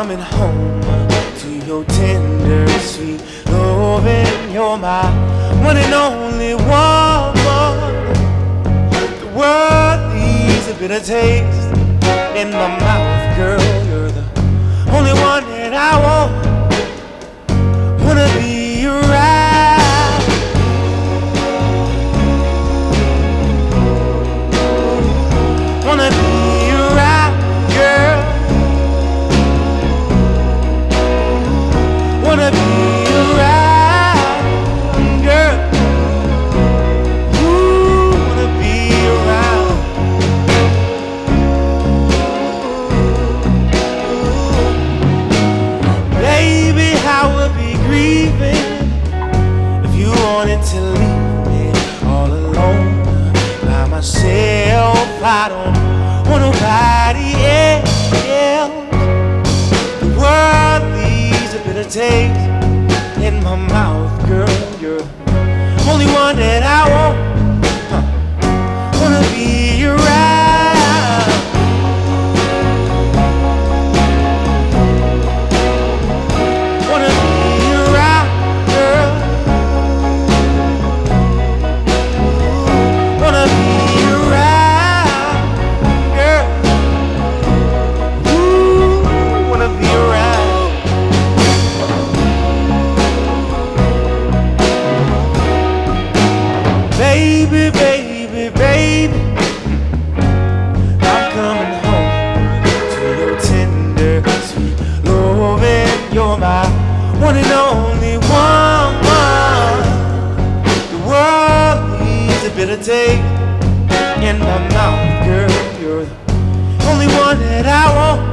coming home to your tender, sweet loving. You're my one and only woman. The world leaves a bitter taste in my mouth, girl. To leave me all alone by myself. I don't want nobody else. The world leaves a bitter taste Baby, baby, baby. I'm coming home to your tender, sweet loving. You're my one and only. The world needs a in my mouth, girl. You're the only one that I want.